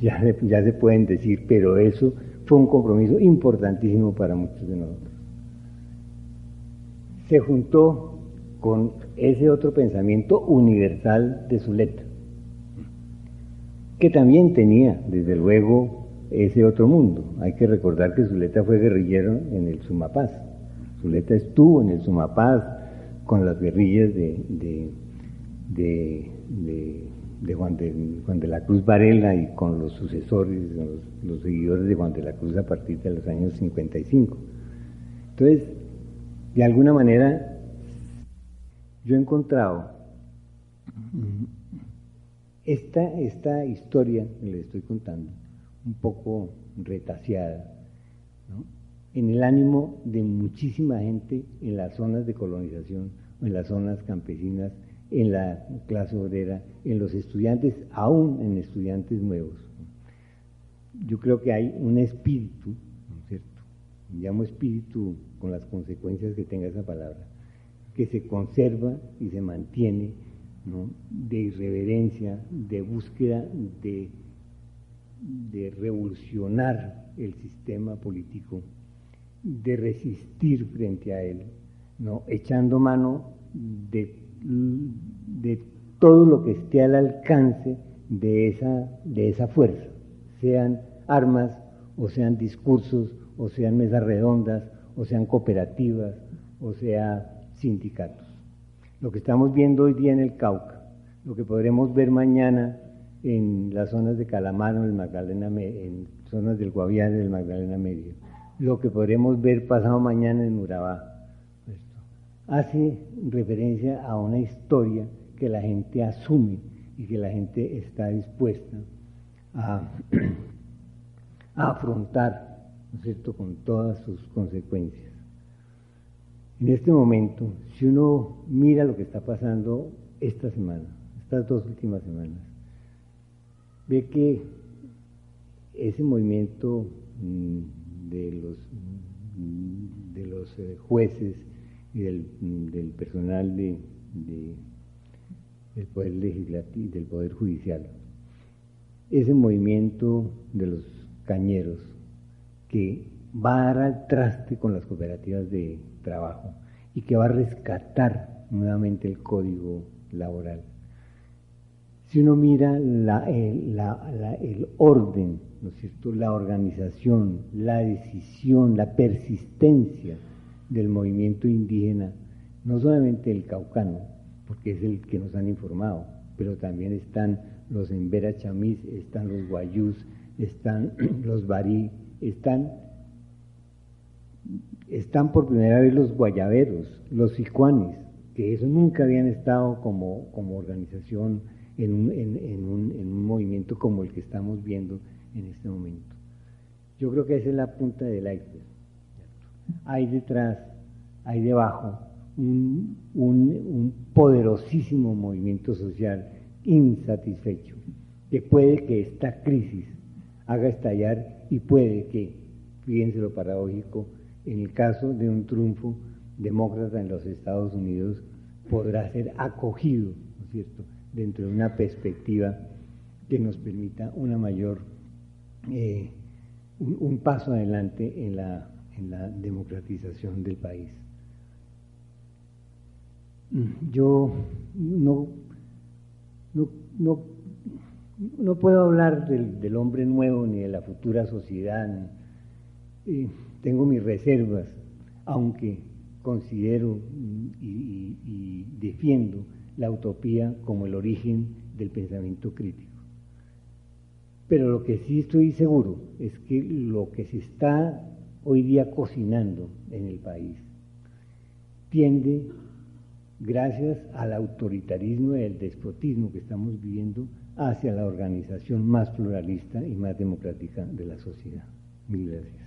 ya se pueden decir, pero eso fue un compromiso importantísimo para muchos de nosotros. Se juntó con ese otro pensamiento universal de Zuleta, que también tenía, desde luego, ese otro mundo. Hay que recordar que Zuleta fue guerrillero en el Sumapaz. Zuleta estuvo en el Sumapaz con las guerrillas de, de, de, Juan, de, la Cruz Varela y con los sucesores, los, seguidores de Juan de la Cruz a partir de los años 55. Entonces, de alguna manera, yo he encontrado esta, esta historia que le estoy contando, un poco retaseada, en el ánimo de muchísima gente en las zonas de colonización, en las zonas campesinas, en la clase obrera, en los estudiantes, aún en estudiantes nuevos. Yo creo que hay un espíritu, ¿no es cierto? Llamo espíritu con las consecuencias que tenga esa palabra, que se conserva y se mantiene de irreverencia, de búsqueda de, revolucionar el sistema político, de resistir frente a él, ¿no? echando mano de, de todo lo que esté al alcance de esa, de esa fuerza, sean armas o sean discursos o sean mesas redondas o sean cooperativas o sea sindicatos. Lo que estamos viendo hoy día en el Cauca, lo que podremos ver mañana en las zonas de Calamaro, en, Magdalena, en zonas del Guaviare, del Magdalena Medio, lo que podremos ver pasado mañana en Urabá, hace referencia a una historia que la gente asume y que la gente está dispuesta a, afrontar, ¿no es cierto?, con todas sus consecuencias. En este momento, si uno mira lo que está pasando esta semana, estas dos últimas semanas, ve que ese movimiento mm, de los, mm, de los eh, jueces y del, personal de, del Poder Legislativo, del Poder Judicial, ese movimiento de los cañeros que va a dar al traste con las cooperativas de trabajo y que va a rescatar nuevamente el código laboral. Si uno mira la, el orden, ¿no es cierto? la organización, la decisión, la persistencia del movimiento indígena, no solamente el caucano, porque es el que nos han informado, pero también están los Embera Chamis, están los Guayús, están los Barí, están están por primera vez los guayaberos, los sicuanes, que eso nunca habían estado como, como organización en un, en, un, en un, movimiento como el que estamos viendo en este momento. Yo creo que esa es la punta del iceberg. Hay detrás, hay debajo un, un poderosísimo movimiento social insatisfecho, que puede que esta crisis haga estallar y puede que, fíjense lo paradójico, en el caso de un triunfo demócrata en los Estados Unidos, podrá ser acogido, ¿no es cierto?, dentro de una perspectiva que nos permita una mayor, eh, un, paso adelante en la, en la democratización del país. Yo no, no, no, puedo hablar del, hombre nuevo ni de la futura sociedad. Tengo mis reservas, aunque considero y, defiendo la utopía como el origen del pensamiento crítico. Pero lo que sí estoy seguro es que lo que se está hoy día cocinando en el país tiende, gracias al autoritarismo y al despotismo que estamos viviendo, hacia la organización más pluralista y más democrática de la sociedad. Mil gracias.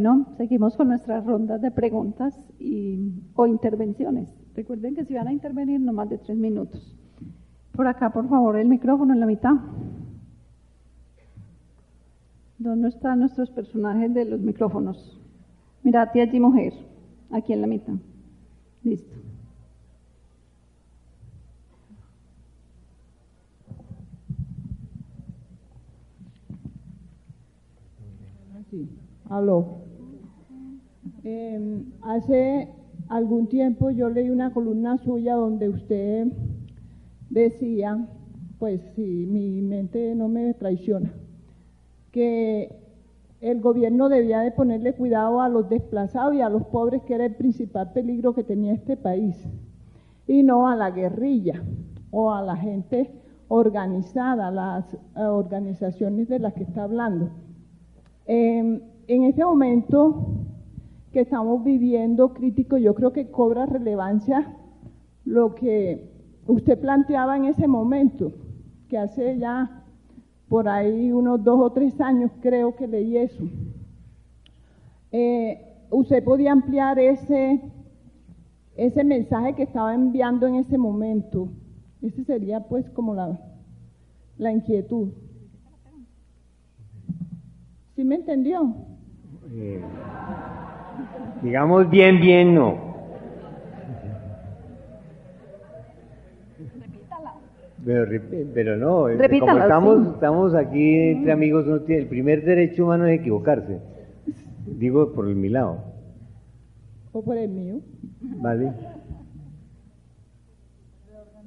Bueno, seguimos con nuestras rondas de preguntas y, o intervenciones. Recuerden que si van a intervenir no más de tres minutos. Por acá, por favor, el micrófono en la mitad. ¿Dónde están nuestros personajes de los micrófonos? Mira, tía allí, mujer, aquí en la mitad. Listo. Aló. Em, hace algún tiempo yo leí una columna suya donde usted decía, pues si mi mente no me traiciona, que el gobierno debía de ponerle cuidado a los desplazados y a los pobres, que era el principal peligro que tenía este país, y no a la guerrilla o a la gente organizada, las eh, organizaciones de las que está hablando. Em, en este momento que estamos viviendo crítico, yo creo que cobra relevancia lo que usted planteaba en ese momento, que hace ya por ahí unos dos o tres años creo que leí eso. Eh, usted podía ampliar ese, ese mensaje que estaba enviando en ese momento. Ese sería pues como la, la inquietud. ¿Sí me entendió? Eh, digamos bien, bien, no. Pero, pero no, como estamos, estamos aquí entre amigos, uno tiene, el primer derecho humano es equivocarse. Digo por mi lado. O por el mío. Vale.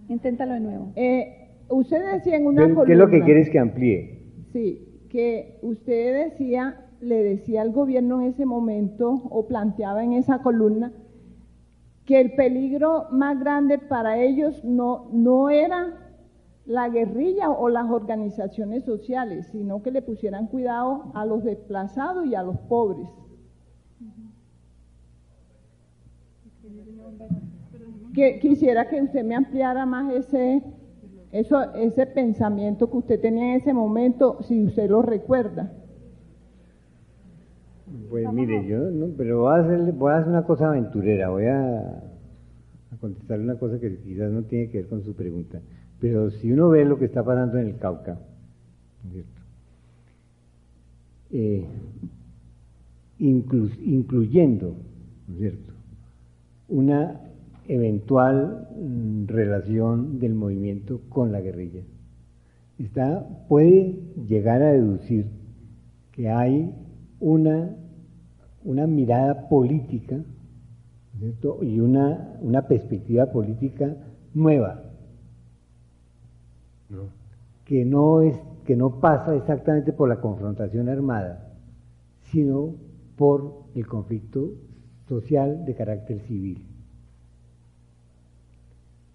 Inténtalo de nuevo. Eh, usted decía en una ¿Qué, es lo que quieres que amplíe? Sí, que usted decía le decía al gobierno en ese momento o planteaba en esa columna que el peligro más grande para ellos no, no era la guerrilla o las organizaciones sociales, sino que le pusieran cuidado a los desplazados y a los pobres. Que, quisiera que usted me ampliara más ese, eso, ese pensamiento que usted tenía en ese momento, si usted lo recuerda. Pues mire, yo, no, pero voy a, hacer, voy a hacer una cosa aventurera, voy a, a contestarle una cosa que quizás no tiene que ver con su pregunta. Pero si uno ve lo que está pasando en el Cauca, eh, incluyendo ¿cierto? una eventual mm, relación del movimiento con la guerrilla, está, puede llegar a deducir que hay una una mirada política y una, una, perspectiva política nueva, Que, no es, que no pasa exactamente por la confrontación armada, sino por el conflicto social de carácter civil.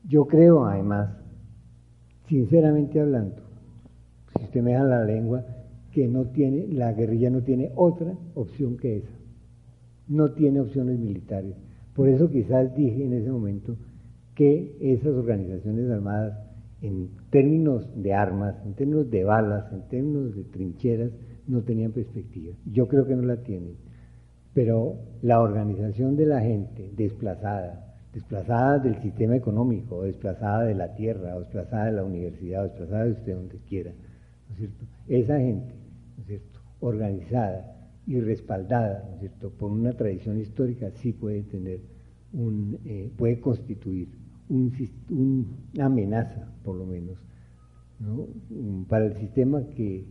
Yo creo, además, sinceramente hablando, si usted me deja la lengua, que no tiene, la guerrilla no tiene otra opción que esa no tiene opciones militares. Por eso quizás dije en ese momento que esas organizaciones armadas, en términos de armas, en términos de balas, en términos de trincheras, no tenían perspectiva. Yo creo que no la tienen. Pero la organización de la gente desplazada, desplazada del sistema económico, desplazada de la tierra, desplazada de la universidad, desplazada de usted donde quiera, ¿no es cierto? Esa gente, ¿no es cierto? Organizada, y respaldada, ¿no es cierto?, por una tradición histórica, sí puede tener un, eh, puede constituir una amenaza, por lo menos, para el sistema que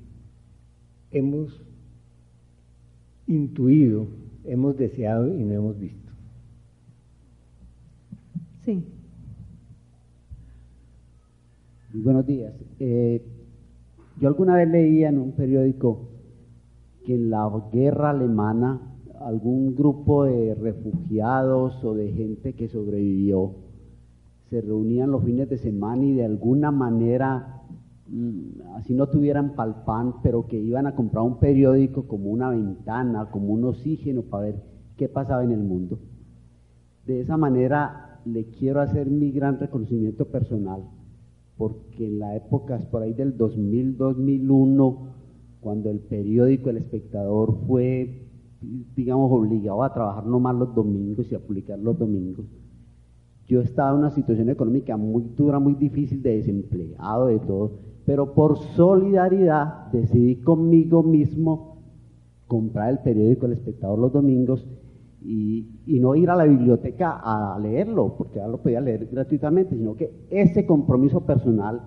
hemos intuido, hemos deseado y no hemos visto. Sí. Buenos días. Eh, yo alguna vez leía en un periódico que en la guerra alemana algún grupo de refugiados o de gente que sobrevivió se reunían los fines de semana y de alguna manera, mm, así no tuvieran palpán, pero que iban a comprar un periódico como una ventana, como un oxígeno para ver qué pasaba en el mundo. De esa manera le quiero hacer mi gran reconocimiento personal, porque en la época por ahí del 2000-2001, cuando el periódico El Espectador fue, digamos, obligado a trabajar no más los domingos y a publicar los domingos, yo estaba en una situación económica muy dura, muy difícil, de desempleado, de todo, pero por solidaridad decidí conmigo mismo comprar el periódico El Espectador los domingos y, no ir a la biblioteca a leerlo, porque ya lo podía leer gratuitamente, sino que ese compromiso personal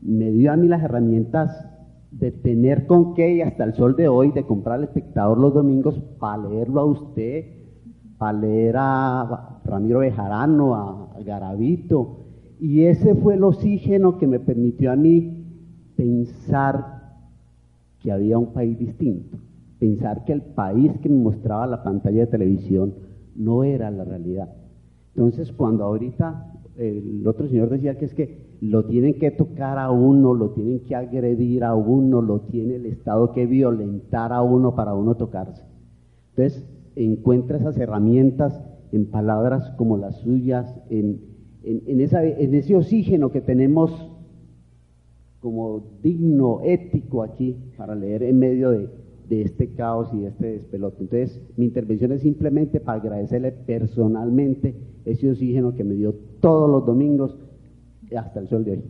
me dio a mí las herramientas de tener con qué y hasta el sol de hoy de comprar el espectador los domingos para leerlo a usted, para leer a Ramiro Bejarano, a Garavito, y ese fue el oxígeno que me permitió a mí pensar que había un país distinto pensar que el país que me mostraba la pantalla de televisión no era la realidad. Entonces, cuando ahorita el otro señor decía que es que lo tienen que tocar a uno, lo tienen que agredir a uno, lo tiene el Estado que violentar a uno para uno tocarse. Entonces, encuentra esas herramientas en palabras como las suyas, en, en, esa, ese oxígeno que tenemos como digno, ético aquí, para leer en medio de, de este caos y de este despelote. Entonces, mi intervención es simplemente para agradecerle personalmente ese oxígeno que me dio todos los domingos hasta el sol de hoy.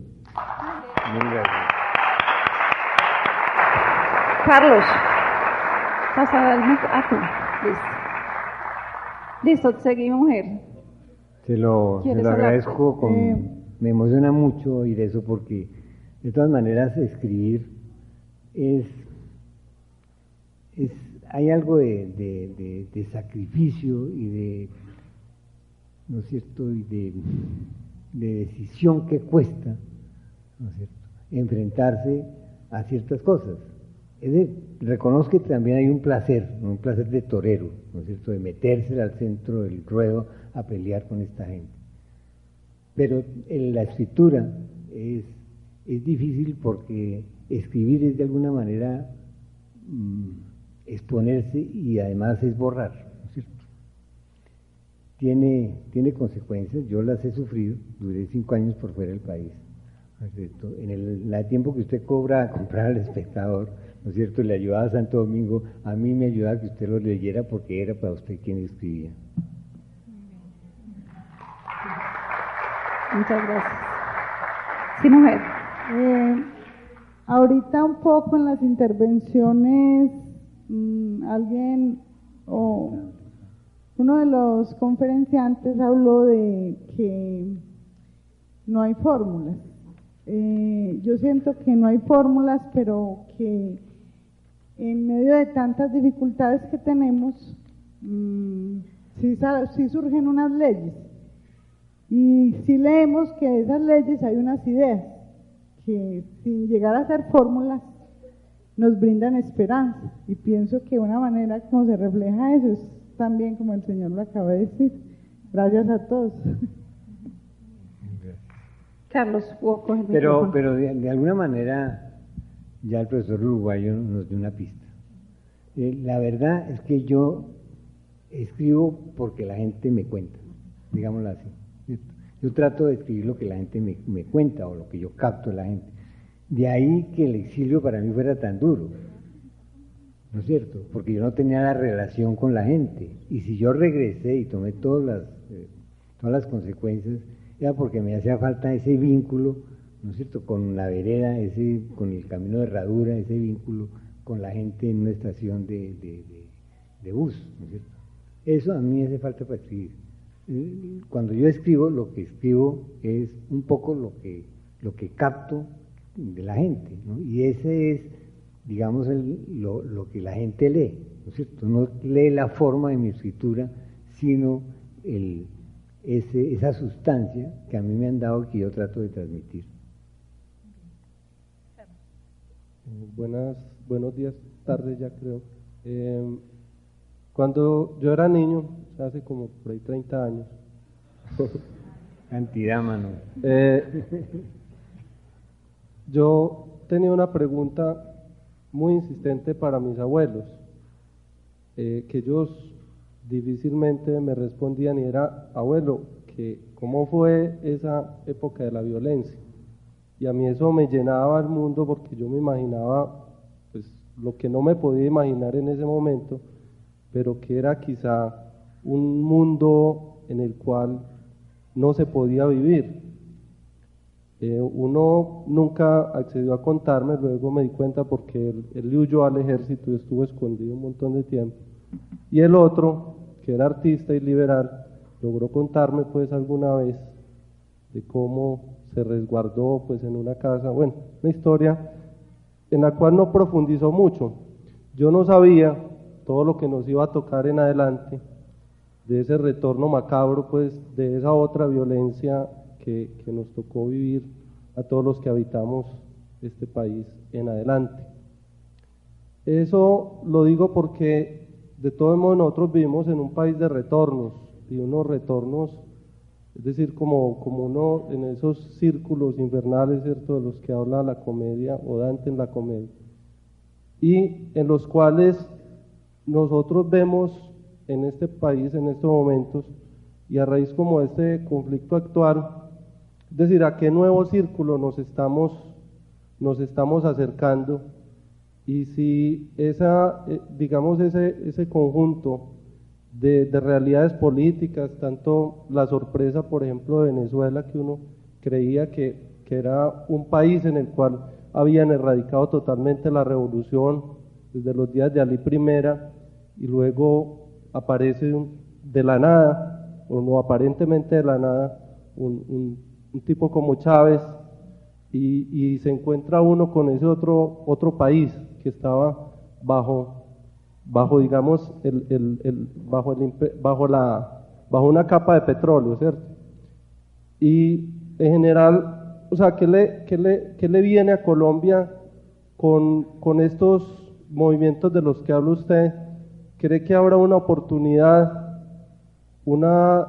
Carlos, pasa el Listo. Listo, seguimos, mujer. Se lo, se lo agradezco, con, eh, me emociona mucho oír eso porque de todas maneras escribir es hay algo de, sacrificio y de, ¿no es cierto?, y de, decisión que cuesta, enfrentarse a ciertas cosas. Es reconozco que también hay un placer, un placer de torero, ¿no es cierto?, de meterse al centro del ruedo a pelear con esta gente. Pero la escritura es, es difícil porque escribir es de alguna manera mm, exponerse y además es borrar. Tiene, tiene consecuencias, yo las he sufrido, duré cinco años por fuera del país. ¿no es cierto? En el, tiempo que usted cobra a comprar al espectador, ¿no es cierto? Le ayudaba a Santo Domingo, a mí me ayudaba que usted lo leyera porque era para usted quien escribía. Muchas gracias. Sí, mujer. Eh, ahorita un poco en las intervenciones Mm, alguien o uno de los conferenciantes habló de que no hay fórmulas. Eh, yo siento que no hay fórmulas, pero que en medio de tantas dificultades que tenemos, mm, sí, sí, surgen unas leyes. Y si leemos que de esas leyes hay unas ideas que sin llegar a ser fórmulas nos brindan esperanza. Y pienso que una manera como se refleja eso es también como el Señor lo acaba de decir. Gracias a todos. Carlos, Pero, pero de, alguna manera ya el profesor uruguayo nos dio una pista. Eh, la verdad es que yo escribo porque la gente me cuenta, digámoslo así. Yo trato de escribir lo que la gente me, me cuenta o lo que yo capto de la gente. De ahí que el exilio para mí fuera tan duro, ¿no es cierto? Porque yo no tenía la relación con la gente. Y si yo regresé y tomé todas las, eh, todas las consecuencias, era porque me hacía falta ese vínculo, ¿no es cierto?, con la vereda, ese, con el camino de herradura, ese vínculo con la gente en una estación de, de bus, ¿no es cierto? Eso a mí me hace falta para escribir. Eh, Cuando yo escribo, lo que escribo es un poco lo que, lo que capto de la gente, ¿no? Y ese es, digamos, el- lo, lo que la gente lee, ¿no es cierto? No lee la forma de mi escritura, sino el, ese, esa sustancia que a mí me han dado que yo trato de transmitir. Eh, Buenas, buenos días, tardes ya creo. Eh, cuando yo era niño, hace como por ahí 30 años, Cantidad, mano. eh, yo tenía una pregunta muy insistente para mis abuelos, eh, que ellos difícilmente me respondían y era, abuelo, que ¿cómo fue esa época de la violencia? Y a mí eso me llenaba el mundo porque yo me imaginaba pues, lo que no me podía imaginar en ese momento, pero que era quizá un mundo en el cual no se podía vivir. Eh, uno nunca accedió a contarme, luego me di cuenta porque él, él huyó al ejército y estuvo escondido un montón de tiempo. Y el otro, que era artista y liberal, logró contarme pues alguna vez de cómo se resguardó pues en una casa, bueno, una historia en la cual no profundizó mucho. Yo no sabía todo lo que nos iba a tocar en adelante, de ese retorno macabro, pues de esa otra violencia que, nos tocó vivir a todos los que habitamos este país en adelante. Eso lo digo porque de todos modos nosotros vivimos en un país de retornos y unos retornos, es decir, como, como uno en esos círculos infernales, ¿cierto?, de los que habla la comedia o Dante en la comedia, y en los cuales nosotros vemos en este país en estos momentos y a raíz como de este conflicto actual, es decir, a qué nuevo círculo nos estamos, nos estamos acercando y si esa, eh, digamos, ese, ese conjunto de, de realidades políticas, tanto la sorpresa, por ejemplo, de Venezuela, que uno creía que, que era un país en el cual habían erradicado totalmente la revolución desde los días de Ali I y luego aparece de la nada, o no aparentemente de la nada, un- un tipo como Chávez y, se encuentra uno con ese otro, otro país que estaba bajo, bajo digamos, el, el- el- bajo, bajo, la, bajo una capa de petróleo, ¿cierto? Y en general, o sea, ¿qué le, qué le, qué le viene a Colombia con, con estos movimientos de los que habla usted? ¿Cree que habrá una oportunidad, una,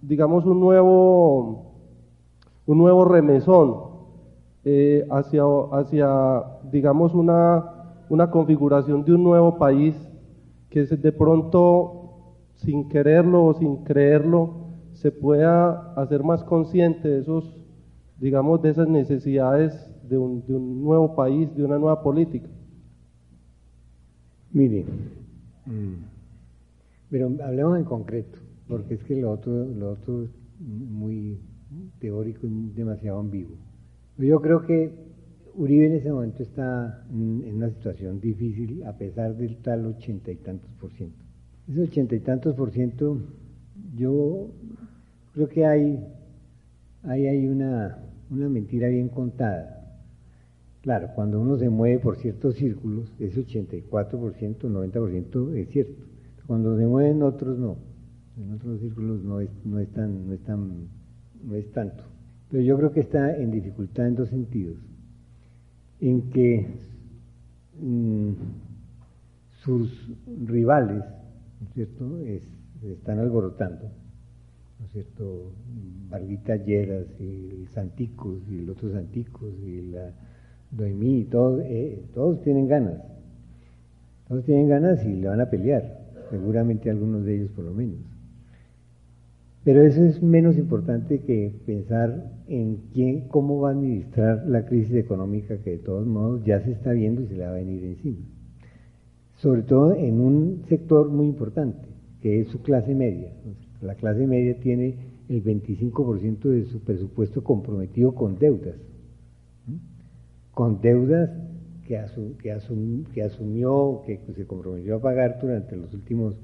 digamos, un nuevo, un nuevo remesón eh, hacia, hacia, digamos, una, una configuración de un nuevo país que se- de pronto, sin quererlo o sin creerlo, se pueda hacer más consciente de esos, digamos, de esas necesidades de un, de un nuevo país, de una nueva política. Mire, mm, pero hablemos en concreto, porque es que lo otro, lo otro es muy teórico y demasiado ambiguo. Yo creo que Uribe en ese momento está en una situación difícil a pesar del tal ochenta y tantos por ciento. Ese ochenta y tantos por ciento, yo creo que hay, hay, una, una mentira bien contada. Claro, cuando uno se mueve por ciertos círculos, ese 84%, 90% es cierto. Cuando se mueven otros, no. En otros círculos no es, no es, tan, no, es tan, no es tanto. Pero yo creo que está en dificultad en dos sentidos. En que mm, sus rivales, ¿no es cierto?, es- se están alborotando, ¿no es cierto?, Barbita Lleras y Santicos y el otro Santicos y la Doimí, todos, eh, todos tienen ganas, todos tienen ganas y le van a pelear, seguramente algunos de ellos por lo menos. Pero eso es menos importante que pensar en quién, cómo va a administrar la crisis económica que de todos modos ya se está viendo y se le va a venir encima. Sobre todo en un sector muy importante, que es su clase media. La clase media tiene el 25% de su presupuesto comprometido con deudas. Con deudas que que, que, asumió, que se comprometió a pagar durante los últimos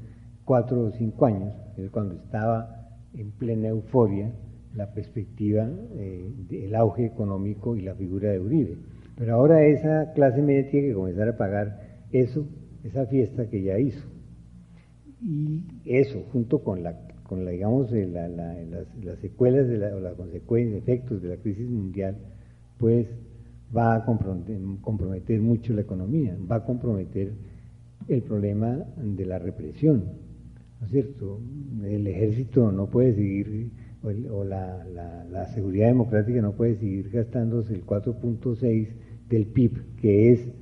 cuatro o cinco años, es cuando estaba en plena euforia la perspectiva eh, del auge económico y la figura de Uribe. Pero ahora esa clase media tiene que comenzar a pagar eso, esa fiesta que ya hizo. Y eso, junto con la, con la digamos, las, las, secuelas de la, o las consecuencias, efectos de la crisis mundial, pues va a comprometer, mucho la economía, va a comprometer el problema de la represión, ¿no es cierto? El ejército no puede seguir, o, la, la, seguridad democrática no puede seguir gastándose el 4.6 del PIB, que es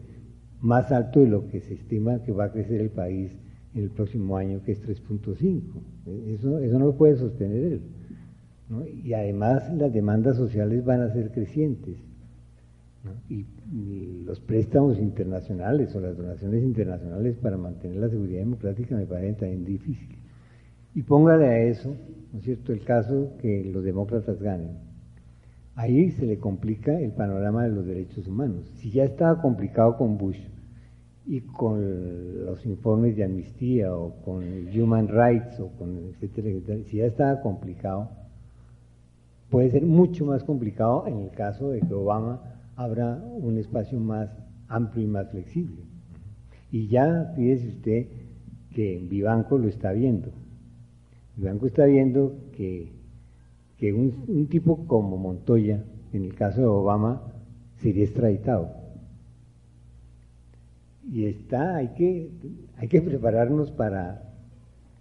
más alto de lo que se estima que va a crecer el país en el próximo año, que es 3.5. Eso, eso no lo puede sostener él. Y además las demandas sociales van a ser crecientes. Y, los préstamos internacionales o las donaciones internacionales para mantener la seguridad democrática me parecen también difíciles. Y póngale a eso, ¿no es cierto?, el caso que los demócratas ganen. Ahí se le complica el panorama de los derechos humanos. Si ya estaba complicado con Bush y con los informes de amnistía o con Human Rights o con etcétera, etcétera, si ya estaba complicado, puede ser mucho más complicado en el caso de que Obama habrá un espacio más amplio y más flexible. Y ya fíjese usted que Vivanco lo está viendo. Vivanco está viendo que, que un, tipo como Montoya, en el caso de Obama, sería extraditado. Y está, hay que, hay que prepararnos para,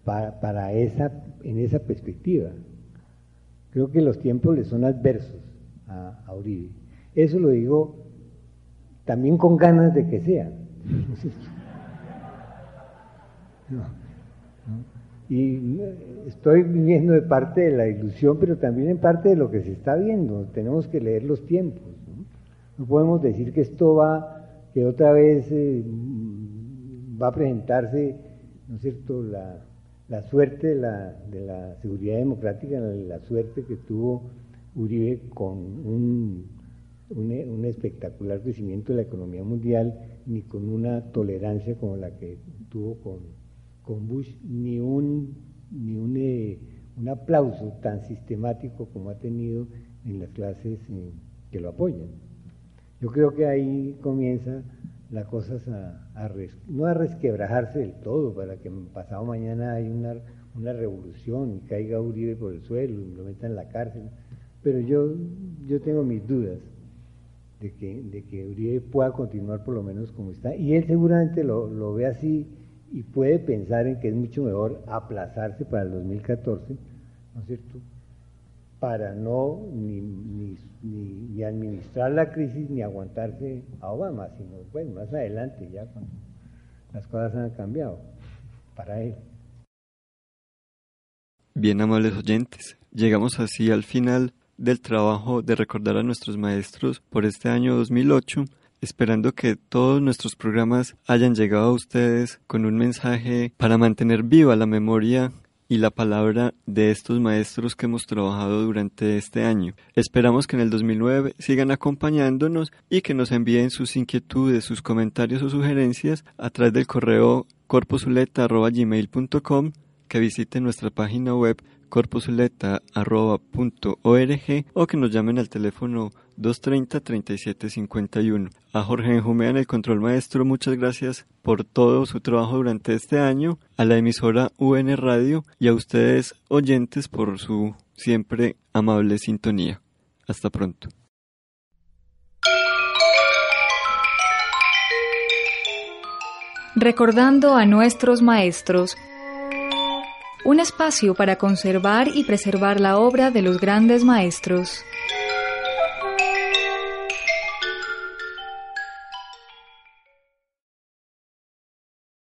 para, esa, en esa perspectiva. Creo que los tiempos le son adversos a Uribe. Eso lo digo también con ganas de que sea. Y estoy viviendo de parte de la ilusión, pero también en parte de lo que se está viendo. Tenemos que leer los tiempos. No, podemos decir que esto va, que otra vez eh, va a presentarse, ¿no es cierto?, la, la suerte de la, de la seguridad democrática, la suerte que tuvo Uribe con un un, espectacular crecimiento de la economía mundial, ni con una tolerancia como la que tuvo con, Bush, ni un, ni un, eh, un, aplauso tan sistemático como ha tenido en las clases eh, que lo apoyan. Yo creo que ahí comienza las cosas a, no a resquebrajarse del todo, para que pasado mañana hay una, una revolución y caiga Uribe por el suelo y lo metan en la cárcel, pero yo, yo tengo mis dudas de que, de que Uribe pueda continuar por lo menos como está. Y él seguramente lo, lo ve así y puede pensar en que es mucho mejor aplazarse para el 2014, ¿no es cierto? Para no ni, ni, ni, administrar la crisis ni aguantarse a Obama, sino bueno, más adelante, ya cuando las cosas han cambiado para él. Bien, amables oyentes, llegamos así al final del trabajo de recordar a nuestros maestros por este año 2008, esperando que todos nuestros programas hayan llegado a ustedes con un mensaje para mantener viva la memoria y la palabra de estos maestros que hemos trabajado durante este año. Esperamos que en el 2009 sigan acompañándonos y que nos envíen sus inquietudes, sus comentarios o sugerencias a través del correo corpusuleta.gmail.com que visiten nuestra página web corpusuleta.org o que nos llamen al teléfono 230-3751. A Jorge Enjumea en el control maestro, muchas gracias por todo su trabajo durante este año, a la emisora UN Radio y a ustedes oyentes por su siempre amable sintonía. Hasta pronto. Recordando a nuestros maestros, un espacio para conservar y preservar la obra de los grandes maestros.